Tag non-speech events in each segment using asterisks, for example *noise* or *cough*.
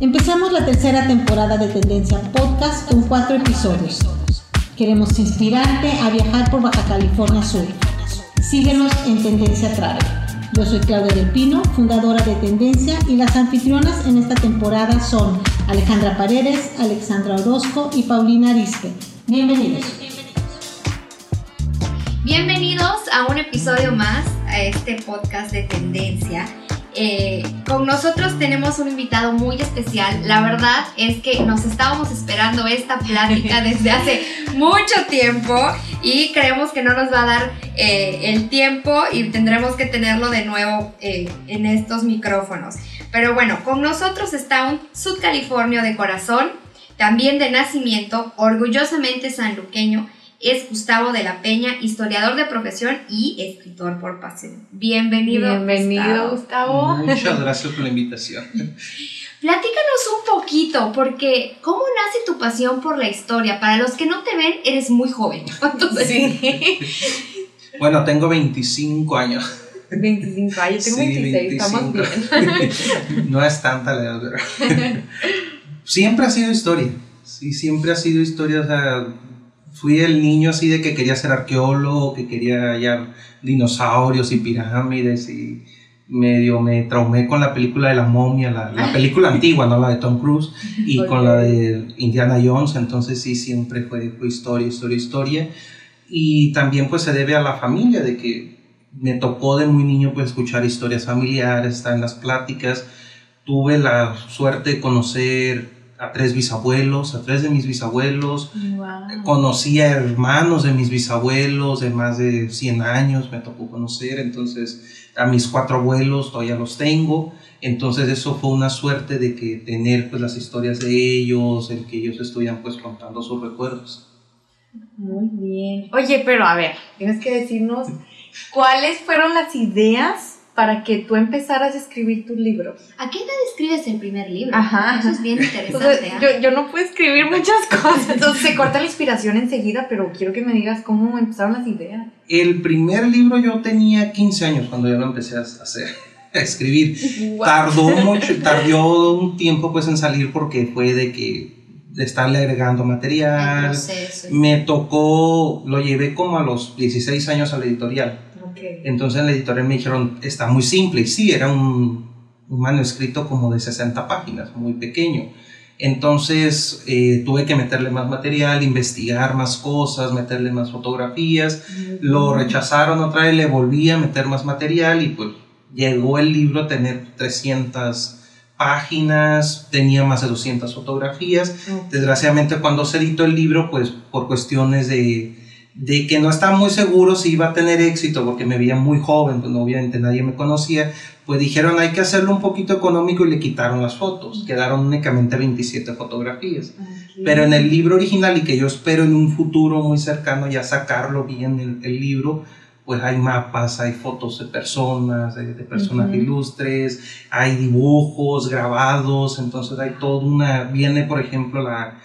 Empezamos la tercera temporada de Tendencia Podcast con cuatro episodios. Queremos inspirarte a viajar por Baja California Sur. Síguenos en Tendencia Travel. Yo soy Claudia del Pino, fundadora de Tendencia, y las anfitrionas en esta temporada son Alejandra Paredes, Alexandra Orozco y Paulina Arispe. Bienvenidos. Bienvenidos a un episodio más a este podcast de Tendencia. Eh, con nosotros tenemos un invitado muy especial. La verdad es que nos estábamos esperando esta plática *laughs* desde hace mucho tiempo y creemos que no nos va a dar eh, el tiempo y tendremos que tenerlo de nuevo eh, en estos micrófonos. Pero bueno, con nosotros está un sudcalifornio de corazón, también de nacimiento, orgullosamente sanluqueño es Gustavo de la Peña, historiador de profesión y escritor por pasión. Bienvenido. Bienvenido, Gustavo. Muchas gracias por la invitación. *laughs* Platícanos un poquito, porque ¿cómo nace tu pasión por la historia? Para los que no te ven, eres muy joven. *laughs* Sí. Bueno, tengo 25 años. 25 años, tengo 26, estamos bien. *laughs* No es tanta la edad, ¿verdad? Siempre ha sido historia. Sí, siempre ha sido historia. O sea, fui el niño así de que quería ser arqueólogo, que quería hallar dinosaurios y pirámides y medio me traumé con la película de la momia, la, película antigua, no la de Tom Cruise, y con la de Indiana Jones, entonces sí, siempre fue, fue, historia, historia, historia. Y también pues se debe a la familia, de que me tocó de muy niño pues escuchar historias familiares, estar en las pláticas. Tuve la suerte de conocer a tres bisabuelos, a tres de mis bisabuelos. Conocí a hermanos de mis bisabuelos de más de 100 años, me tocó conocer. Entonces, a mis cuatro abuelos todavía los tengo. Entonces, eso fue una suerte de que tener pues las historias de ellos, el que ellos estuvieran pues contando sus recuerdos. Muy bien. Oye, pero a ver, tienes que decirnos cuáles fueron las ideas para que tú empezaras a escribir tus libros. ¿A qué edad escribes el primer libro? Ajá. Eso es bien interesante. ¿ah? yo, yo, no puedo escribir *laughs* muchas cosas, entonces se corta la inspiración enseguida, pero quiero que me digas cómo empezaron las ideas. El primer libro yo tenía 15 años cuando yo lo empecé a hacer. *laughs* A escribir. Tardó mucho, tardó un tiempo pues en salir porque fue de que de estarle agregando material. Me tocó, lo llevé como a los 16 años a la editorial entonces en la editorial me dijeron, está muy simple. Y sí, era un, manuscrito como de 60 páginas, muy pequeño. Entonces eh, tuve que meterle más material, investigar más cosas, meterle más fotografías. Lo rechazaron otra vez, le volví a meter más material y pues llegó el libro a tener 300 páginas, tenía más de 200 fotografías. Desgraciadamente cuando se editó el libro, pues por cuestiones de de que no estaba muy seguro si iba a tener éxito porque me veía muy joven, pues obviamente nadie me conocía, pues dijeron hay que hacerlo un poquito económico y le quitaron las fotos, quedaron únicamente 27 fotografías. Pero en el libro original y que yo espero en un futuro muy cercano ya sacarlo bien el, el libro, pues hay mapas, hay fotos de personas, de, personas ilustres, hay dibujos grabados, entonces hay todo una, viene por ejemplo la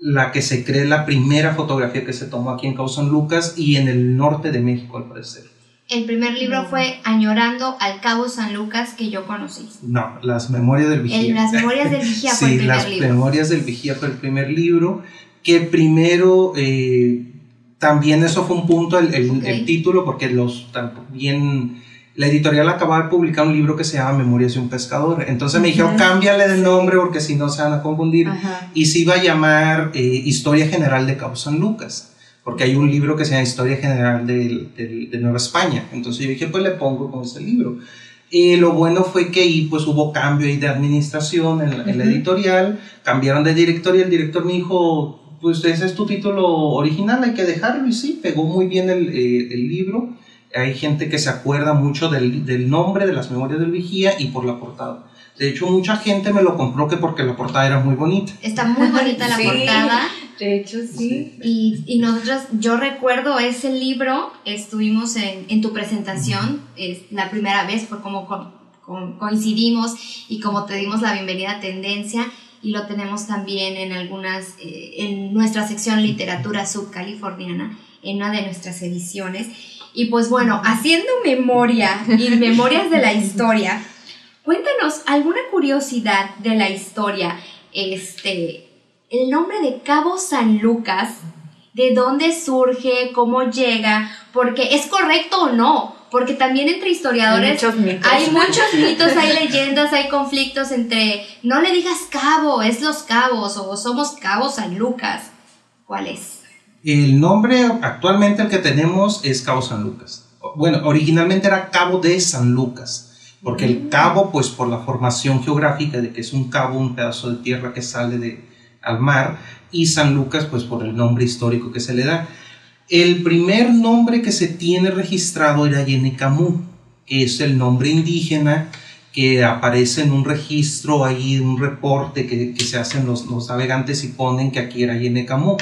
la que se cree la primera fotografía que se tomó aquí en Cabo San Lucas y en el norte de México, al parecer. El primer libro fue Añorando al Cabo San Lucas que yo conocí. No, Las Memorias del Vigía. las Memorias del Vigía *laughs* fue el primer libro. Sí, Las Memorias del Vigía fue el primer libro, que primero, eh, también eso fue un punto, el, el título, porque los también la editorial acababa de publicar un libro que se llama Memorias de un pescador. Entonces me dijeron, cámbiale de nombre porque si no se van a confundir. Y se iba a llamar eh, Historia General de Cabo San Lucas, porque hay un libro que se llama Historia General de, de, Nueva España. Entonces yo dije, pues le pongo con ese libro. Y lo bueno fue que ahí pues hubo cambio ahí de administración en, la editorial, cambiaron de director y el director me dijo, pues ese es tu título original, hay que dejarlo. Y sí, pegó muy bien el, eh, el libro hay gente que se acuerda mucho del, del, nombre de las memorias del vigía y por la portada. De hecho, mucha gente me lo compró que porque la portada era muy bonita. Está muy bonita la portada. De hecho, sí. Y, y, nosotros, yo recuerdo ese libro, estuvimos en, en tu presentación, es, la primera vez fue como coincidimos y como te dimos la bienvenida a Tendencia y lo tenemos también en algunas, eh, en nuestra sección literatura subcaliforniana, en una de nuestras ediciones. Y pues bueno, haciendo memoria y memorias de la historia, Cuéntanos alguna curiosidad de la historia. Este, el nombre de Cabo San Lucas, ¿de dónde surge? ¿Cómo llega? Porque es correcto o no, porque también entre historiadores hay muchos mitos, hay, muchos mitos, hay leyendas, hay conflictos entre no le digas cabo, es los cabos o somos Cabo San Lucas. ¿Cuál es? El nombre actualmente el que tenemos es Cabo San Lucas. Bueno, originalmente era Cabo de San Lucas porque el cabo, pues por la formación geográfica de que es un cabo, un pedazo de tierra que sale de, al mar, y San Lucas, pues por el nombre histórico que se le da. El primer nombre que se tiene registrado era Yenecamu, que es el nombre indígena que aparece en un registro ahí, un reporte que, que se hacen los, los, navegantes y ponen que aquí era Yenecamu,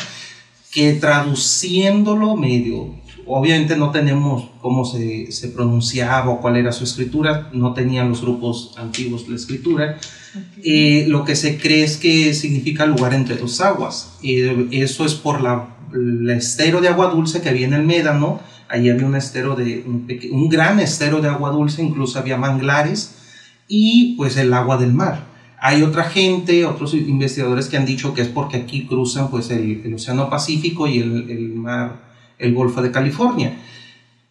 que traduciéndolo medio obviamente no tenemos cómo se, se, pronunciaba o cuál era su escritura, no tenían los grupos antiguos la escritura. Eh, lo que se cree es que significa lugar entre dos aguas. Eh, eso es por la, el estero de agua dulce que había en el Médano. Ahí había un estero de un, un gran estero de agua dulce, incluso había manglares y pues el agua del mar. Hay otra gente, otros investigadores que han dicho que es porque aquí cruzan pues el, el Océano Pacífico y el, el mar el Golfo de California.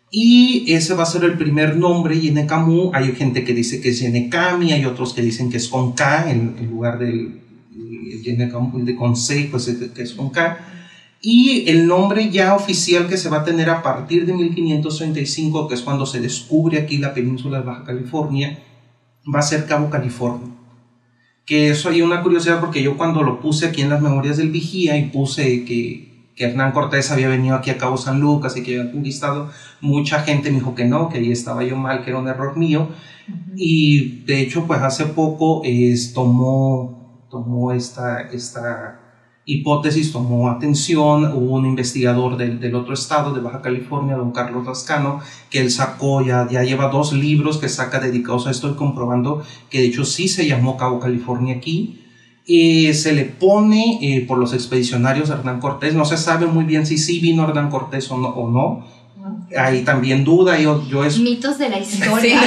Y ese va a ser el primer nombre, Yenecamu. Hay gente que dice que es Yenecami, hay otros que dicen que es con K en, lugar del de con C, pues que es con K. Y el nombre ya oficial que se va a tener a partir de 1535, que es cuando se descubre aquí la península de Baja California, va a ser Cabo California. Que eso hay una curiosidad porque yo cuando lo puse aquí en las memorias del vigía y puse que que Hernán Cortés había venido aquí a Cabo San Lucas y que había conquistado, mucha gente me dijo que no, que ahí estaba yo mal, que era un error mío. Y de hecho, pues hace poco tomó, tomó esta, esta hipótesis, tomó atención, hubo un investigador del, del, otro estado, de Baja California, don Carlos Lascano, que él sacó, ya, ya lleva dos libros que saca dedicados a esto y comprobando que de hecho sí se llamó Cabo California aquí y se le pone eh, por los expedicionarios Hernán Cortés. No se sabe muy bien si sí vino Hernán Cortés o no. O no. Hay también duda. Yo, yo es... Mitos de la historia.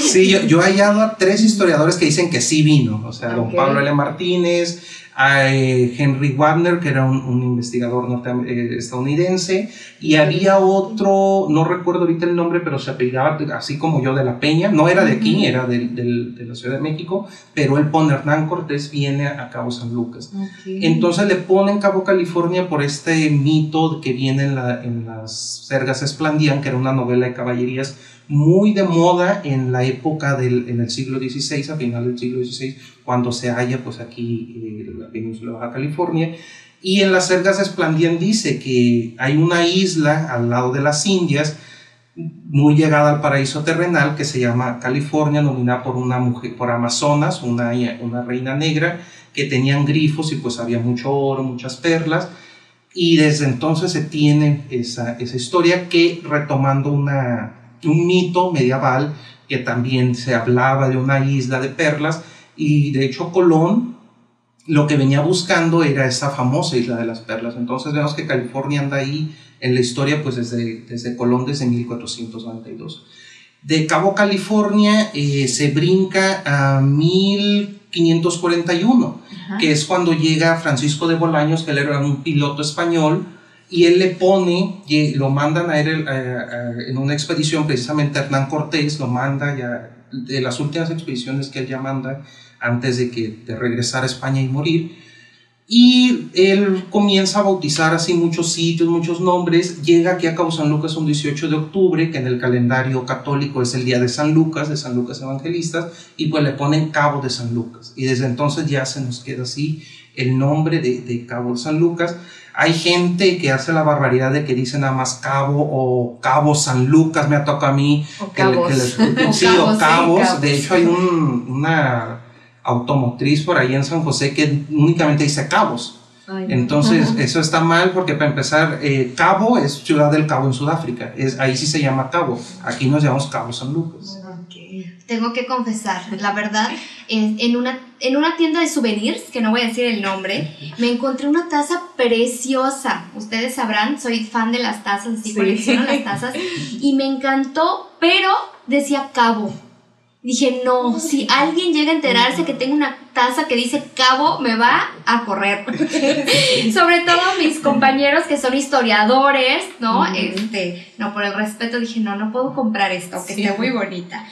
Sí, yo, yo, he hallado a tres historiadores que dicen que sí vino. O sea, don Pablo L. Martínez, a eh, Henry Wagner, que era un, investigador eh, estadounidense, y había otro, no recuerdo ahorita el nombre, pero se apellidaba así como yo de la Peña, no era de aquí, era de, de, la Ciudad de México, pero él pone Hernán Cortés viene a Cabo San Lucas. Entonces le ponen Cabo California por este mito que viene en, la, en las Sergas Esplandian, que era una novela de caballerías muy de moda en la época del en el siglo XVI, a final del siglo XVI, cuando se halla pues aquí en eh, la península de Baja California. Y en las Sergas Esplandian dice que hay una isla al lado de las Indias, muy llegada al paraíso terrenal, que se llama California, nominada por una mujer, por Amazonas, una, una reina negra, que tenían grifos y pues había mucho oro, muchas perlas. Y desde entonces se tiene esa, esa historia que retomando una, un mito medieval que también se hablaba de una isla de perlas y de hecho Colón lo que venía buscando era esa famosa isla de las perlas. Entonces vemos que California anda ahí en la historia pues desde, desde Colón desde 1492. De Cabo California eh, se brinca a 1541, que es cuando llega Francisco de Bolaños, que él era un piloto español, y él le pone, y lo mandan a él en una expedición, precisamente Hernán Cortés lo manda ya, de las últimas expediciones que él ya manda antes de que de regresar a España y morir. Y él comienza a bautizar así muchos sitios, muchos nombres. Llega aquí a Cabo San Lucas un 18 de octubre, que en el calendario católico es el día de San Lucas, de San Lucas Evangelistas, y pues le ponen Cabo de San Lucas. Y desde entonces ya se nos queda así el nombre de, de Cabo de San Lucas. Hay gente que hace la barbaridad de que dice nada más Cabo o Cabo San Lucas, me ha tocado a mí. O cabos. Que, *laughs* sí, o cabos. De hecho, hay un, una automotriz por ahí en San José que únicamente dice Cabos. Entonces, eso está mal porque para empezar, eh, Cabo es Ciudad del Cabo en Sudáfrica. Es, ahí sí se llama Cabo. Aquí nos llamamos Cabo San Lucas. Tengo que confesar, la verdad, en, una, en una tienda de souvenirs, que no voy a decir el nombre, me encontré una taza preciosa. Ustedes sabrán, soy fan de las tazas, sí, colecciono las tazas. Y me encantó, pero decía Cabo. Dije, no, si alguien llega a enterarse que tengo una taza que dice cabo, me va a correr. *laughs* Sobre todo mis compañeros que son historiadores, ¿no? Este, no, por el respeto dije, no, no puedo comprar esto, que esté muy bonita.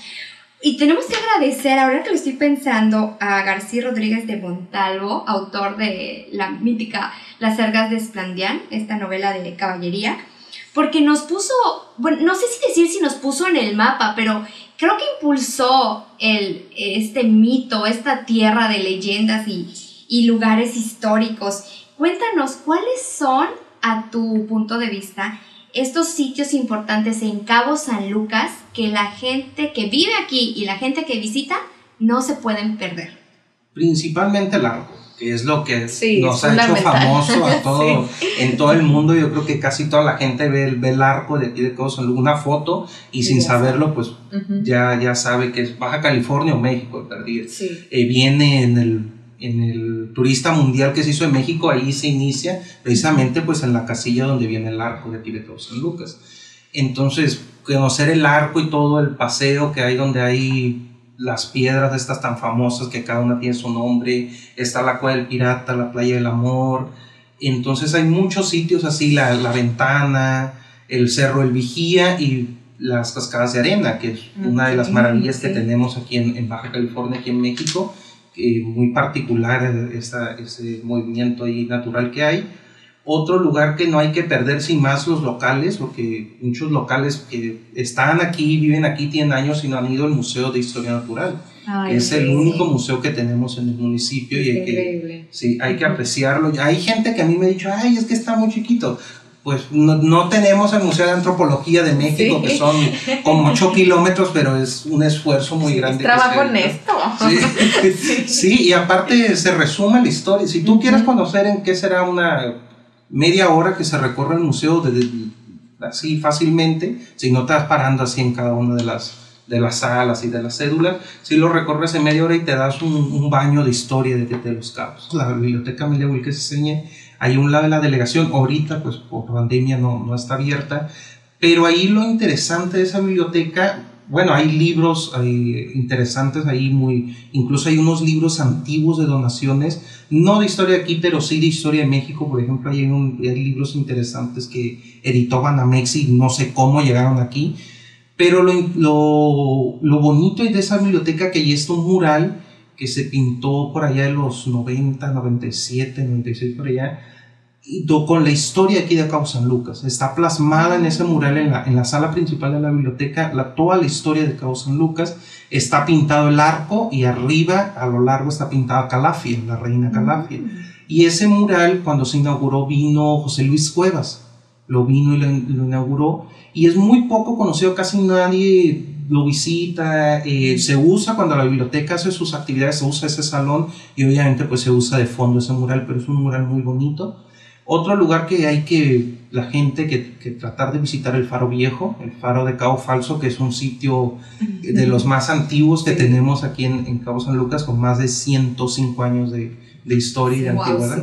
Y tenemos que agradecer, ahora que lo estoy pensando, a García Rodríguez de Montalvo, autor de la mítica Las Sergas de Esplandián, esta novela de caballería, porque nos puso, bueno, no sé si decir si nos puso en el mapa, pero creo que impulsó el, este mito, esta tierra de leyendas y, y lugares históricos. Cuéntanos, ¿cuáles son, a tu punto de vista, estos sitios importantes en Cabo San Lucas que la gente que vive aquí y la gente que visita no se pueden perder? Principalmente el arco, que es lo que nos ha hecho famoso a *laughs* todo, en todo el mundo. Yo creo que casi toda la gente ve el, ve el arco de aquí de Cabo San Lucas, una foto y sin saberlo, pues ya, ya sabe que es Baja California o México, perdido. Eh, viene en el en el turista mundial que se hizo en México, ahí se inicia precisamente pues en la casilla donde viene el arco de de San Lucas. Entonces, conocer el arco y todo el paseo que hay donde hay las piedras estas tan famosas que cada una tiene su nombre, está la Cueva del Pirata, la Playa del Amor, entonces hay muchos sitios así, la, la Ventana, el Cerro El Vigía y las Cascadas de Arena, que es una de las maravillas que tenemos aquí en, en Baja California, aquí en México, muy particular esa, ese movimiento ahí natural que hay. Otro lugar que no hay que perder sin más los locales, porque muchos locales que están aquí, viven aquí, tienen años y no han ido al Museo de Historia Natural. es el único museo que tenemos en el municipio y hay que, sí, hay que apreciarlo. Hay gente que a mí me ha dicho, ay, es que está muy chiquito pues no, no, tenemos el Museo de Antropología de México, que son como 8 *laughs* kilómetros, pero es un esfuerzo muy grande. trabajo honesto. *laughs* Sí. sí. y aparte se resume la historia. Si tú quieres conocer en qué será una media hora que se recorre el museo de, así fácilmente, si no te vas parando así en cada una de las, de las salas y de las cédulas, si lo recorres en media hora y te das un, un baño de historia de, de los cabos. La biblioteca Amelia se enseña hay un lado de la delegación, ahorita pues por pandemia no, no está abierta, pero ahí lo interesante de esa biblioteca, bueno, hay libros hay interesantes ahí, muy, incluso hay unos libros antiguos de donaciones, no de historia de aquí, pero sí de historia de México, por ejemplo, hay, hay libros interesantes que editó Banamex y no sé cómo llegaron aquí, pero lo, lo, lo bonito de esa biblioteca que ahí está un mural que se pintó por allá en los 90, 97, 96, por allá, con la historia aquí de Cabo San Lucas. Está plasmada en ese mural en la, en la sala principal de la biblioteca, la, toda la historia de Cabo San Lucas. Está pintado el arco y arriba, a lo largo, está pintada Calafia, la reina Calafia. Mm. Y ese mural, cuando se inauguró, vino José Luis Cuevas. Lo vino y lo, inauguró. Y es muy poco conocido, casi nadie lo visita, eh, se usa cuando la biblioteca hace sus actividades, se usa ese salón y obviamente pues se usa de fondo ese mural, pero es un mural muy bonito. Otro lugar que hay que, la gente que, que, tratar de visitar el Faro Viejo, el Faro de Cabo Falso, que es un sitio de los más antiguos que tenemos aquí en, en, Cabo San Lucas, con más de 105 años de, de historia y de antigüedad.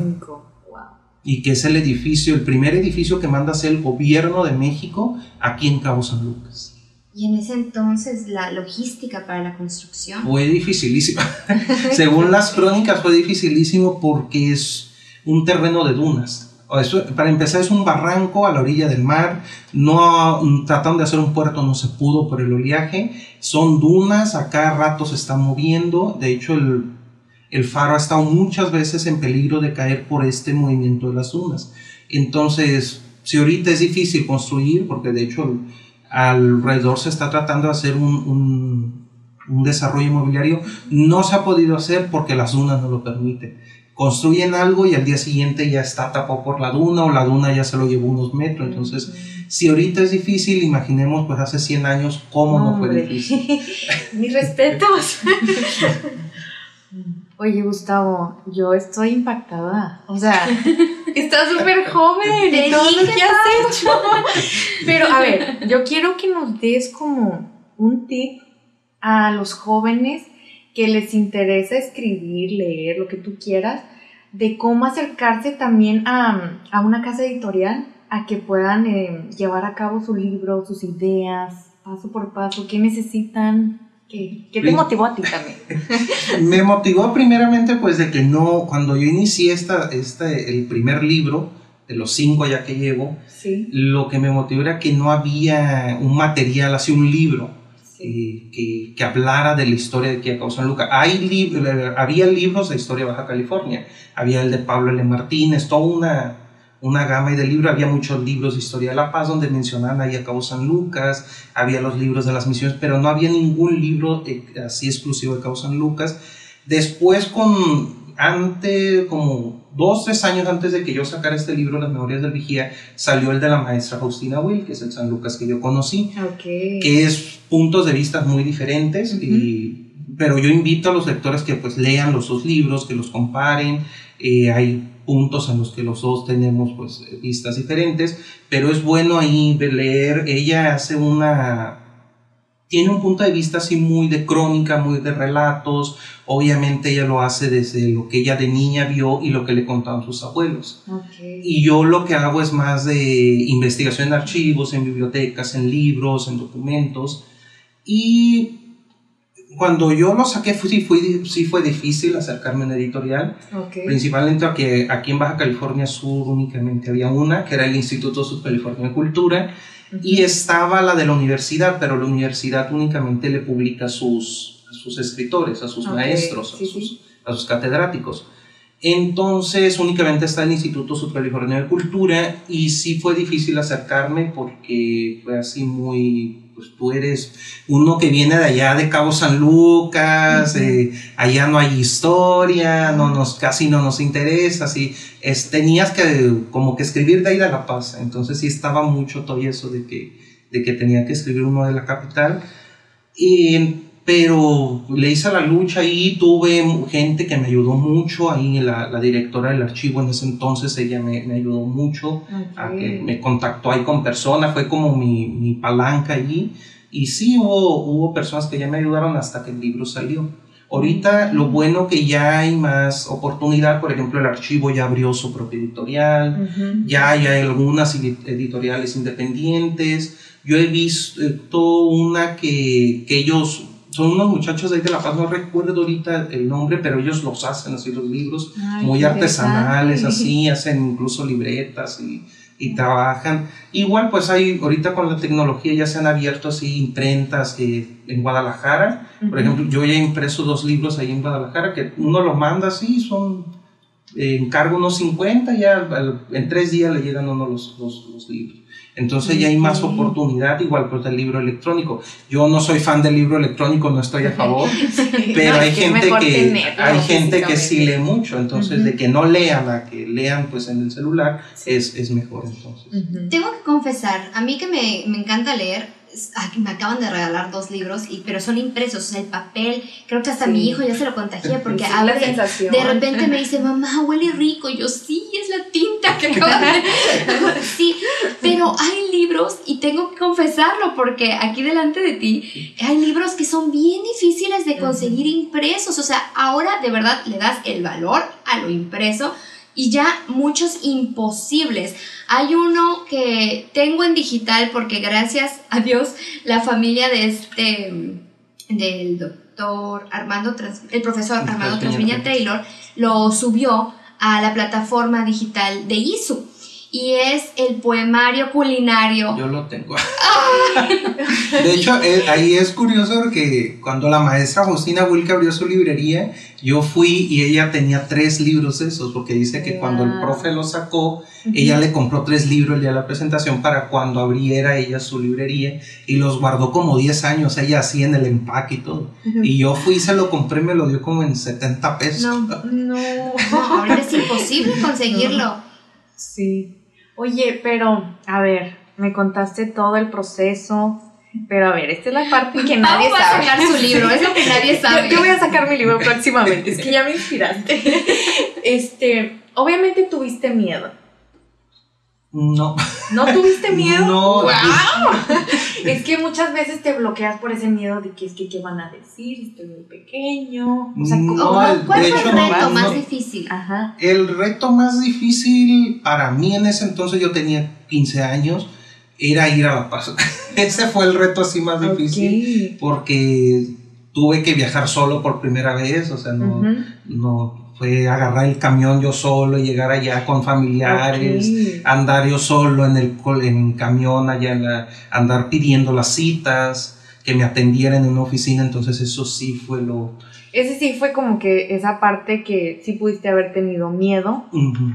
Y que es el edificio, el primer edificio que manda a hacer el gobierno de México aquí en Cabo San Lucas. Y en ese entonces la logística para la construcción. Fue dificilísima. *laughs* Según las crónicas fue dificilísimo porque es un terreno de dunas para empezar es un barranco a la orilla del mar, no trataron de hacer un puerto, no se pudo por el oleaje, son dunas, a cada rato se está moviendo, de hecho el, el faro ha estado muchas veces en peligro de caer por este movimiento de las dunas. Entonces, si ahorita es difícil construir, porque de hecho alrededor se está tratando de hacer un, un, un desarrollo inmobiliario, no se ha podido hacer porque las dunas no lo permiten construyen algo y al día siguiente ya está tapado por la duna o la duna ya se lo llevó unos metros. Entonces, si ahorita es difícil, imaginemos pues hace 100 años cómo no fue difícil. *laughs* Mis respetos. *laughs* Oye, Gustavo, yo estoy impactada. O sea, *laughs* estás súper joven y todo lo que has hecho. *laughs* Pero a ver, yo quiero que nos des como un tip a los jóvenes que les interesa escribir, leer, lo que tú quieras, de cómo acercarse también a, a una casa editorial, a que puedan eh, llevar a cabo su libro, sus ideas, paso por paso, qué necesitan. ¿Qué, te motivó a ti también? *laughs* me motivó primeramente pues de que no, cuando yo inicié esta, este, el primer libro, de los cinco ya que llevo, lo que me motivó era que no había un material, así un libro, eh, que, que, hablara de la historia de Kia San Lucas. Hay había libros de historia de Baja California, había el de Pablo L. Martínez, toda una, una gama de libros, había muchos libros de historia de la paz donde mencionaban ahí a Cabo San Lucas, había los libros de las misiones, pero no había ningún libro eh, así exclusivo de Cabo San Lucas. Después con, antes, como dos, tres años antes de que yo sacara este libro, Las Memorias del Vigía, salió el de la maestra Faustina Will, que es el San Lucas que yo conocí, que es puntos de vista muy diferentes, y, pero yo invito a los lectores que pues lean los dos libros, que los comparen, eh, hay puntos en los que los dos tenemos pues vistas diferentes, pero es bueno ahí leer, ella hace una tiene un punto de vista así muy de crónica, muy de relatos. Obviamente ella lo hace desde lo que ella de niña vio y lo que le contaban sus abuelos. Y yo lo que hago es más de investigación en archivos, en bibliotecas, en libros, en documentos. Y cuando yo lo saqué, sí, fue, sí fue difícil acercarme a una editorial, principalmente porque aquí en Baja California Sur únicamente había una, que era el Instituto Sur California de Cultura, y estaba la de la universidad, pero la universidad únicamente le publica a sus, sus escritores, a sus maestros, a, sus, a, sus, catedráticos. Entonces únicamente está el Instituto California de Cultura y sí fue difícil acercarme porque fue así muy pues tú eres uno que viene de allá de Cabo San Lucas, eh, allá no hay historia, no nos, casi no nos interesa, así, es, tenías que como que escribir de ahí de La Paz, entonces sí estaba mucho todo eso de que, de que tenía que escribir uno de la capital, y, pero le hice la lucha y tuve gente que me ayudó mucho, ahí la, la directora del archivo en ese entonces, ella me, me ayudó mucho, a que me contactó ahí con personas, fue como mi, mi palanca allí, y sí hubo, hubo personas que ya me ayudaron hasta que el libro salió. Ahorita lo bueno que ya hay más oportunidad, por ejemplo el archivo ya abrió su propia editorial, ya hay algunas editoriales independientes, yo he visto una que, que ellos son unos muchachos de ahí de La Paz, no recuerdo ahorita el nombre, pero ellos los hacen así los libros, muy artesanales, así, hacen incluso libretas y, y, trabajan. Igual pues hay, ahorita con la tecnología ya se han abierto así imprentas en Guadalajara, por ejemplo, yo ya he impreso dos libros ahí en Guadalajara, que uno los manda así, son, eh, encargo unos 50, ya en tres días le llegan uno los, los, los libros. Entonces ya hay más oportunidad, igual pues del libro electrónico. Yo no soy fan del libro electrónico, no estoy a favor, *laughs* pero hay, gente que, hay gente que sí lee mucho, entonces de que no lean a que lean pues en el celular es, es mejor entonces. Tengo que confesar, a mí que me, me encanta leer, me acaban de regalar dos libros, y, pero son impresos, o sea, el papel, creo que hasta mi hijo ya se lo contagié *laughs* porque de repente me dice, mamá, huele rico, y yo sí, es la tinta que acaban de... *laughs* *laughs* sí, pero hay libros, y tengo que confesarlo porque aquí delante de ti hay libros que son bien difíciles de conseguir impresos, o sea, ahora de verdad le das el valor a lo impreso y ya muchos imposibles. Hay uno que tengo en digital porque gracias a Dios la familia de este, del doctor Armando, el profesor Armando Transviña Taylor, lo subió a la plataforma digital de ISU y es el poemario culinario. Yo lo tengo. de hecho, eh, ahí es curioso porque cuando la maestra Justina Wilke abrió su librería, yo fui y ella tenía tres libros esos, porque dice que cuando el profe lo sacó, ella le compró tres libros el día de la presentación para cuando abriera ella su librería y los guardó como 10 años, ella así en el empaque y todo. Y yo fui y se lo compré, me lo dio como en 70 pesos. No, no, no ahorita es imposible conseguirlo. Sí. Oye, pero, a ver, me contaste todo el proceso, pero a ver, esta es la parte que *laughs* nadie sabe. a sacar su libro, es lo que nadie *laughs* sabe. Yo, voy a sacar mi libro próximamente, es que ya me inspiraste. *laughs* Este, obviamente tuviste miedo. No. ¿No tuviste miedo? No. ¡Wow! es que muchas veces te bloqueas por ese miedo de que es que qué van a decir, estoy muy pequeño. O sea, no, ¿cuál fue el reto más difícil? Ajá. El reto más difícil para mí en ese entonces, yo tenía 15 años, era ir a La Paz. *laughs* ese fue el reto así más difícil. Porque tuve que viajar solo por primera vez, o sea, no, no fue agarrar el camión yo solo, llegar allá con familiares, andar yo solo en el en camión allá, andar pidiendo las citas, que me atendieran en una oficina, entonces eso sí fue lo... Ese sí fue como que esa parte que sí pudiste haber tenido miedo,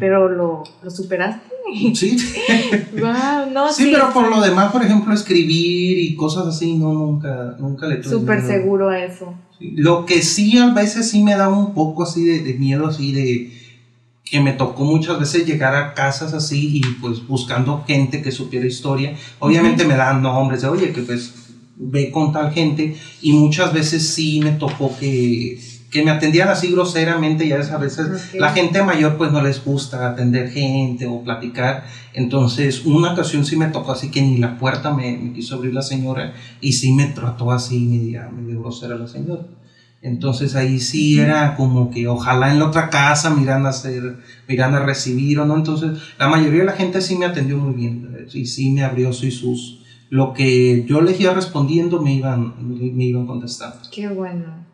pero lo, lo superaste. Sí. *laughs* no, sí, pero por lo demás, por ejemplo, escribir y cosas así, no, nunca, nunca le tuve Súper seguro a eso. Lo que sí a veces sí me da un poco así de, miedo, así de que me tocó muchas veces llegar a casas así y pues buscando gente que supiera historia. Obviamente me dan nombres de, oye, que pues ve con tal gente y muchas veces sí me tocó que que me atendían así groseramente, ya a veces la gente mayor pues no les gusta atender gente o platicar, entonces una ocasión sí me tocó así que ni la puerta me, quiso abrir la señora y sí me trató así media, medio grosera la señora. Entonces ahí sí era como que ojalá en la otra casa miran a hacer, miran a recibir o no. Entonces la mayoría de la gente sí me atendió muy bien y sí me abrió sus, lo que yo les iba respondiendo me iban, me iban contestando. Qué bueno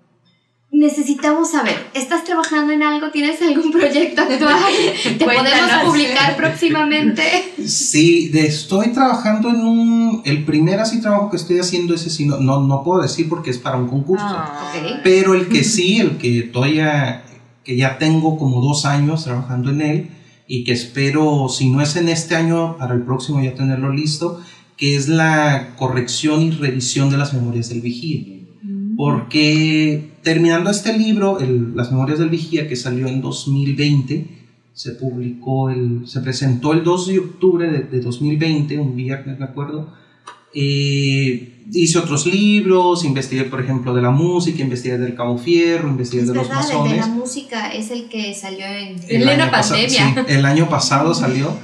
necesitamos saber, ¿estás trabajando en algo? ¿Tienes algún proyecto actual? ¿Te *laughs* podemos publicar próximamente? Sí, estoy trabajando en un... El primer así trabajo que estoy haciendo, ese sí, no, no, puedo decir porque es para un concurso. Ah, Pero el que sí, el que todavía, que ya tengo como dos años trabajando en él y que espero, si no es en este año, para el próximo ya tenerlo listo, que es la corrección y revisión de las memorias del vigía porque terminando este libro, Las Memorias del Vigía, que salió en 2020, se publicó, el, se presentó el 2 de octubre de, 2020, un viernes, me acuerdo. Eh, hice otros libros, investigué, por ejemplo, de la música, investigué del Cabo Fierro, investigué de los masones. El de la música es el que salió en, plena pandemia. el año pasado salió.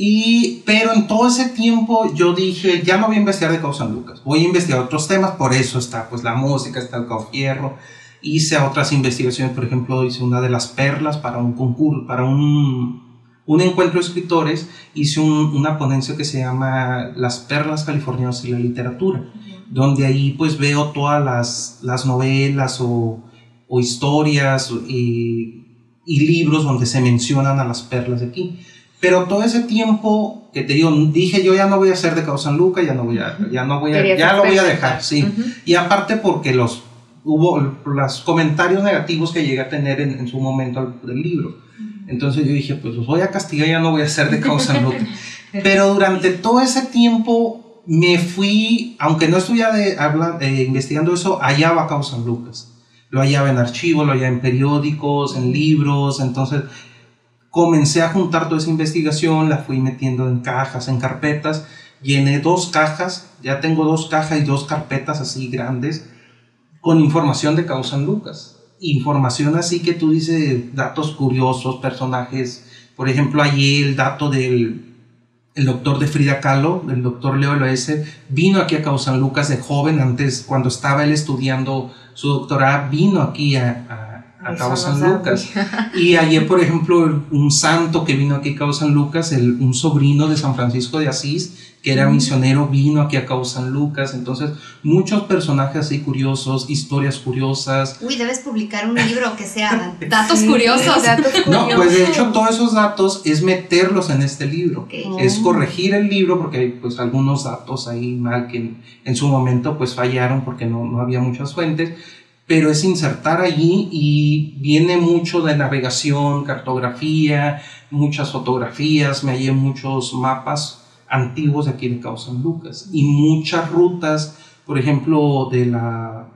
Y, pero en todo ese tiempo yo dije, ya no voy a investigar de Cabo San Lucas, voy a investigar otros temas, por eso está pues la música, está el Cabo Fierro. Hice otras investigaciones, por ejemplo, hice una de las perlas para un concurso, para un, un encuentro de escritores, hice una ponencia que se llama Las perlas californianas y la literatura, donde ahí pues veo todas las, las novelas o, o historias y, y libros donde se mencionan a las perlas de aquí. Pero todo ese tiempo que te digo, dije yo ya no voy a hacer de Cabo San Luca, ya no voy a, ya no voy a, ya lo voy a dejar, sí. Y aparte porque los hubo los comentarios negativos que llegué a tener en, su momento del libro. Entonces yo dije, pues los voy a castigar, ya no voy a hacer de Cabo San Luca. Pero durante todo ese tiempo me fui, aunque no estuviera de, de, investigando eso, hallaba Cabo San Lucas. Lo hallaba en archivos, lo hallaba en periódicos, en libros, entonces comencé a juntar toda esa investigación, la fui metiendo en cajas, en carpetas, llené dos cajas, ya tengo dos cajas y dos carpetas así grandes con información de Cabo San Lucas. Información así que tú dices datos curiosos, personajes. Por ejemplo, allí el dato del el doctor de Frida Kahlo, el doctor Leo Loese, vino aquí a Cabo San Lucas de joven, antes cuando estaba él estudiando su doctorado, vino aquí a a Cabo San Lucas. *laughs* Y ayer, por ejemplo, un santo que vino aquí a Cabo San Lucas, el, un sobrino de San Francisco de Asís, que era misionero, vino aquí a Cabo San Lucas. Entonces, muchos personajes así curiosos, historias curiosas. Uy, debes publicar un libro que sea *laughs* datos curiosos. No, pues de hecho, todos esos datos es meterlos en este libro. Es corregir el libro porque hay pues algunos datos ahí mal que en, su momento pues fallaron porque no, no había muchas fuentes pero es insertar allí y viene mucho de navegación, cartografía, muchas fotografías, me hallé muchos mapas antiguos de aquí de Cabo San Lucas y muchas rutas, por ejemplo, de la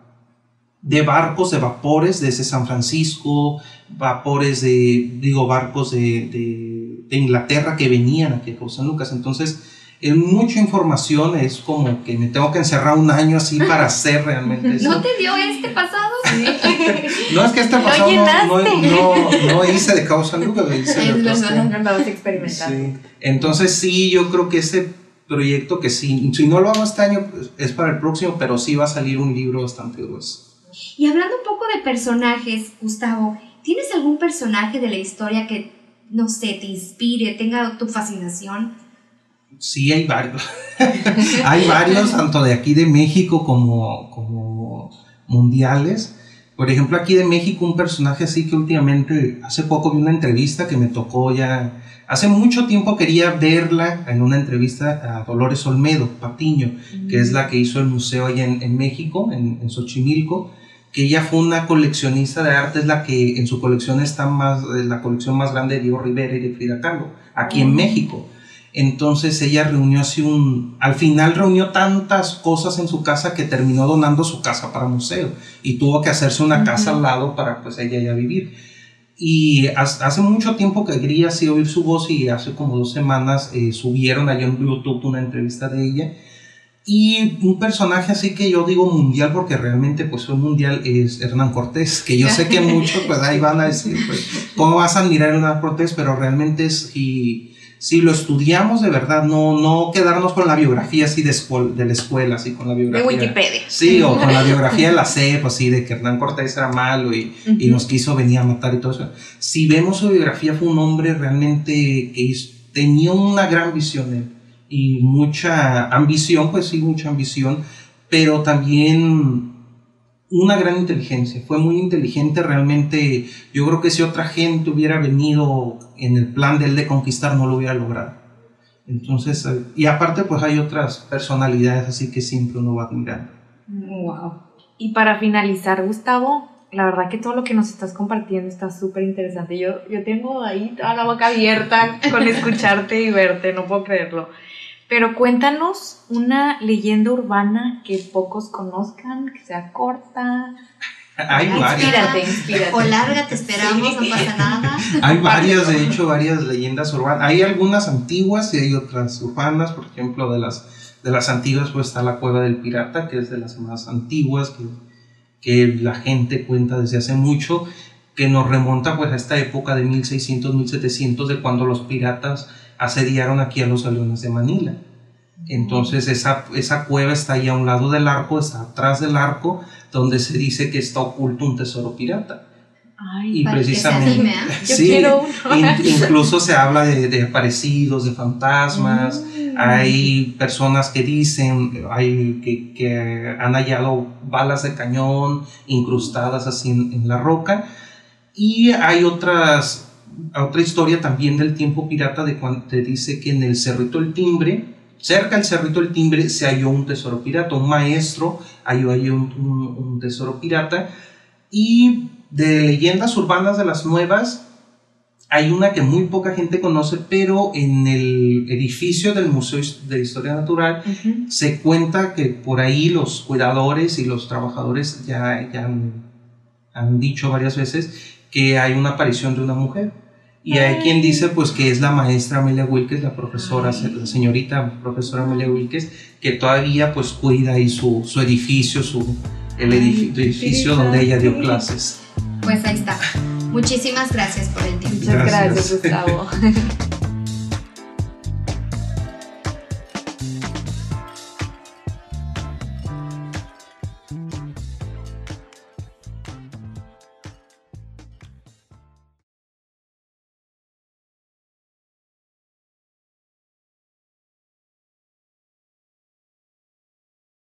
de barcos de vapores desde San Francisco, vapores de, digo, barcos de, de, de Inglaterra que venían aquí a Cabo San Lucas. Entonces, en mucha información es como que me tengo que encerrar un año así *laughs* para hacer realmente eso. ¿No te dio este pasado? *laughs* No, es que este pasado no, no, no, hice de Cabo San Lucas, lo hice de Los experimentando. Sí. Entonces sí, yo creo que ese proyecto que sí, si no lo hago este año, pues, es para el próximo, pero sí va a salir un libro bastante grueso. Y hablando un poco de personajes, Gustavo, ¿tienes algún personaje de la historia que, no sé, te inspire, tenga tu fascinación? Sí, hay varios. *laughs* hay varios, tanto de aquí de México como, como mundiales. Por ejemplo, aquí de México, un personaje así que últimamente, hace poco vi una entrevista que me tocó ya, hace mucho tiempo quería verla en una entrevista a Dolores Olmedo, Patiño, que es la que hizo el museo allá en, México, en, en, Xochimilco, que ella fue una coleccionista de arte, es la que en su colección está más, la colección más grande de Diego Rivera y de Frida Kahlo, aquí en México. Entonces ella reunió así un, al final reunió tantas cosas en su casa que terminó donando su casa para museo y tuvo que hacerse una casa al lado para pues ella ya vivir. Y hace mucho tiempo que quería así oír su voz y hace como dos semanas eh, subieron allá en YouTube una entrevista de ella. Y un personaje así que yo digo mundial porque realmente pues fue mundial es Hernán Cortés, que yo sé que *laughs* muchos pues ahí van a decir pues cómo vas a admirar a Hernán Cortés, pero realmente es y si lo estudiamos de verdad, no, no quedarnos con la biografía así de, de la escuela, así con la biografía. De Wikipedia. Sí, o con la *laughs* biografía de la CEP, así de que Hernán Cortés era malo y, y, nos quiso venir a matar y todo eso. Si vemos su biografía, fue un hombre realmente que tenía una gran visión y mucha ambición, pues sí, mucha ambición, pero también una gran inteligencia, fue muy inteligente realmente. Yo creo que si otra gente hubiera venido en el plan de él de conquistar, no lo hubiera logrado. Entonces, eh, y aparte, pues hay otras personalidades así que siempre uno va admirando. Wow. Y para finalizar, Gustavo, la verdad que todo lo que nos estás compartiendo está súper interesante. Yo, yo tengo ahí toda la boca abierta con *laughs* escucharte y verte, no puedo creerlo. Pero cuéntanos una leyenda urbana que pocos conozcan, que sea corta. Hay varias. Inspírate, inspírate. O larga, te esperamos, no pasa nada. Hay varias, de hecho, varias leyendas urbanas. Hay algunas antiguas y hay otras urbanas. Por ejemplo, de las, de las antiguas, pues está la Cueva del Pirata, que es de las más antiguas, que, que la gente cuenta desde hace mucho, que nos remonta pues a esta época de 1600, 1700, de cuando los piratas asediaron aquí a los salones de Manila. Entonces esa, esa cueva está ahí a un lado del arco, está atrás del arco, donde se dice que está oculto un tesoro pirata. Ay, y precisamente, *laughs* sí, incluso se habla de, de aparecidos, de fantasmas, mm. hay personas que dicen hay, que, que, han hallado balas de cañón incrustadas así en, en la roca, y hay otras otra historia también del tiempo pirata de cuando te dice que en el Cerrito del Timbre, cerca del Cerrito del Timbre, se halló un tesoro pirata, un maestro halló ahí un, un, tesoro pirata. Y de leyendas urbanas de las nuevas, hay una que muy poca gente conoce, pero en el edificio del Museo de Historia Natural se cuenta que por ahí los cuidadores y los trabajadores ya, ya han, han, dicho varias veces que hay una aparición de una mujer. Y hay quien dice pues que es la maestra Amelia Wilkes, la profesora, la señorita profesora Amelia Wilkes, que todavía pues cuida ahí su, su edificio, su, el edificio, donde ella dio clases. Pues ahí está. Muchísimas gracias por el tiempo. Muchas gracias Gustavo. *laughs*